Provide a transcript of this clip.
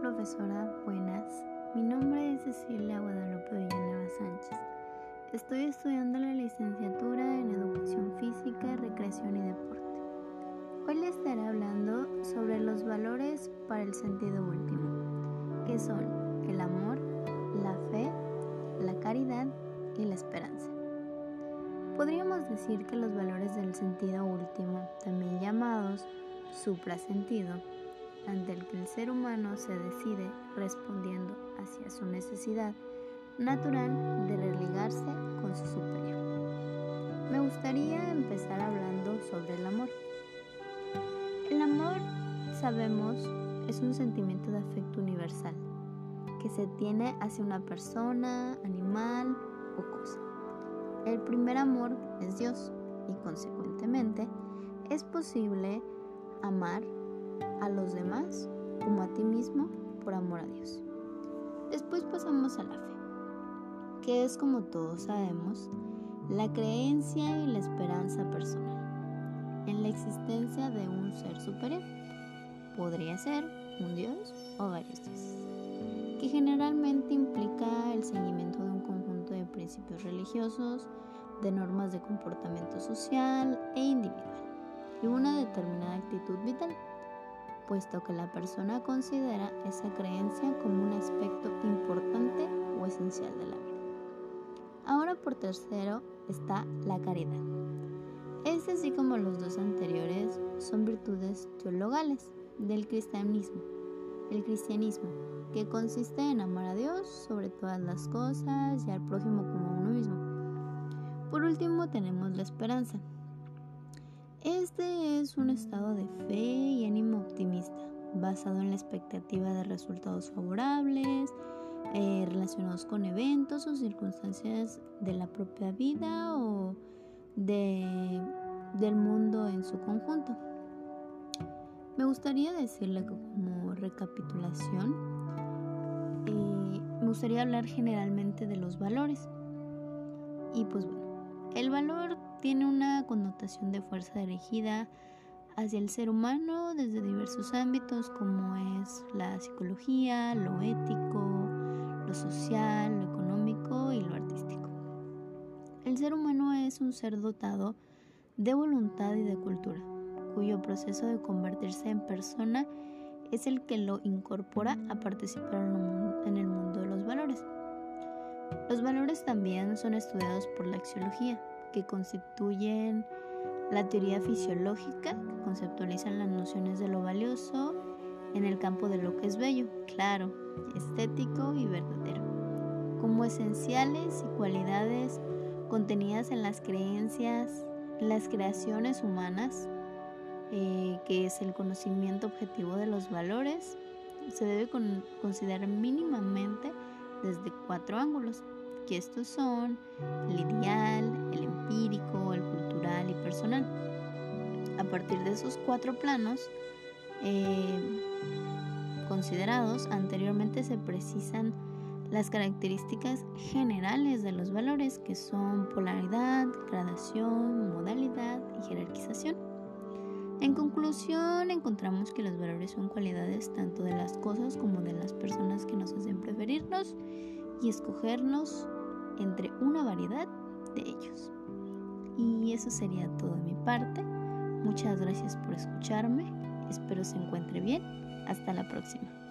profesora, buenas. Mi nombre es Cecilia Guadalupe Villanueva Sánchez. Estoy estudiando la licenciatura en Educación Física, Recreación y Deporte. Hoy les estaré hablando sobre los valores para el sentido último, que son el amor, la fe, la caridad y la esperanza. Podríamos decir que los valores del sentido último, también llamados suprasentido, ante el que el ser humano se decide respondiendo hacia su necesidad natural de religarse con su superior. Me gustaría empezar hablando sobre el amor. El amor, sabemos, es un sentimiento de afecto universal que se tiene hacia una persona, animal o cosa. El primer amor es Dios y consecuentemente es posible amar a los demás como a ti mismo por amor a Dios. Después pasamos a la fe, que es como todos sabemos, la creencia y la esperanza personal en la existencia de un ser superior. Podría ser un Dios o varios dioses, que generalmente implica el seguimiento de un conjunto de principios religiosos, de normas de comportamiento social e individual y una determinada actitud vital puesto que la persona considera esa creencia como un aspecto importante o esencial de la vida. Ahora por tercero está la caridad. Este así como los dos anteriores son virtudes teologales del cristianismo. El cristianismo, que consiste en amar a Dios sobre todas las cosas y al prójimo como a uno mismo. Por último tenemos la esperanza, este es un estado de fe y ánimo optimista, basado en la expectativa de resultados favorables, eh, relacionados con eventos o circunstancias de la propia vida o de, del mundo en su conjunto. Me gustaría decirle como recapitulación, eh, me gustaría hablar generalmente de los valores. Y pues bueno, el valor tiene una connotación de fuerza dirigida hacia el ser humano desde diversos ámbitos como es la psicología, lo ético, lo social, lo económico y lo artístico. El ser humano es un ser dotado de voluntad y de cultura, cuyo proceso de convertirse en persona es el que lo incorpora a participar en el mundo de los valores. Los valores también son estudiados por la axiología, que constituyen la teoría fisiológica, que conceptualizan las nociones de lo valioso en el campo de lo que es bello, claro, estético y verdadero, como esenciales y cualidades contenidas en las creencias, las creaciones humanas, eh, que es el conocimiento objetivo de los valores, se debe considerar mínimamente desde cuatro ángulos, que estos son el ideal, el empírico, el cultural y personal. A partir de esos cuatro planos eh, considerados, anteriormente se precisan las características generales de los valores que son polaridad, gradación, modalidad y jerarquización. En conclusión, encontramos que los valores son cualidades tanto de las cosas como de las personas que nos hacen preferirnos y escogernos entre una variedad de ellos. Y eso sería todo de mi parte. Muchas gracias por escucharme. Espero se encuentre bien. Hasta la próxima.